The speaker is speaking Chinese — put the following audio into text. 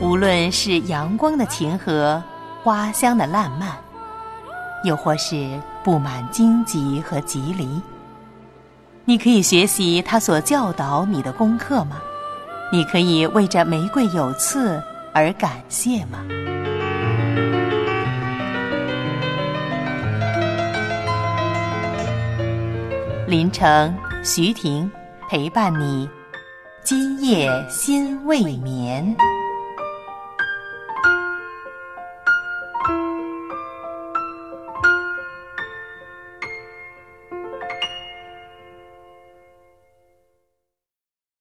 无论是阳光的晴和，花香的烂漫，又或是布满荆棘和棘藜，你可以学习他所教导你的功课吗？你可以为这玫瑰有刺而感谢吗？林城、徐婷陪伴你，今夜心未眠。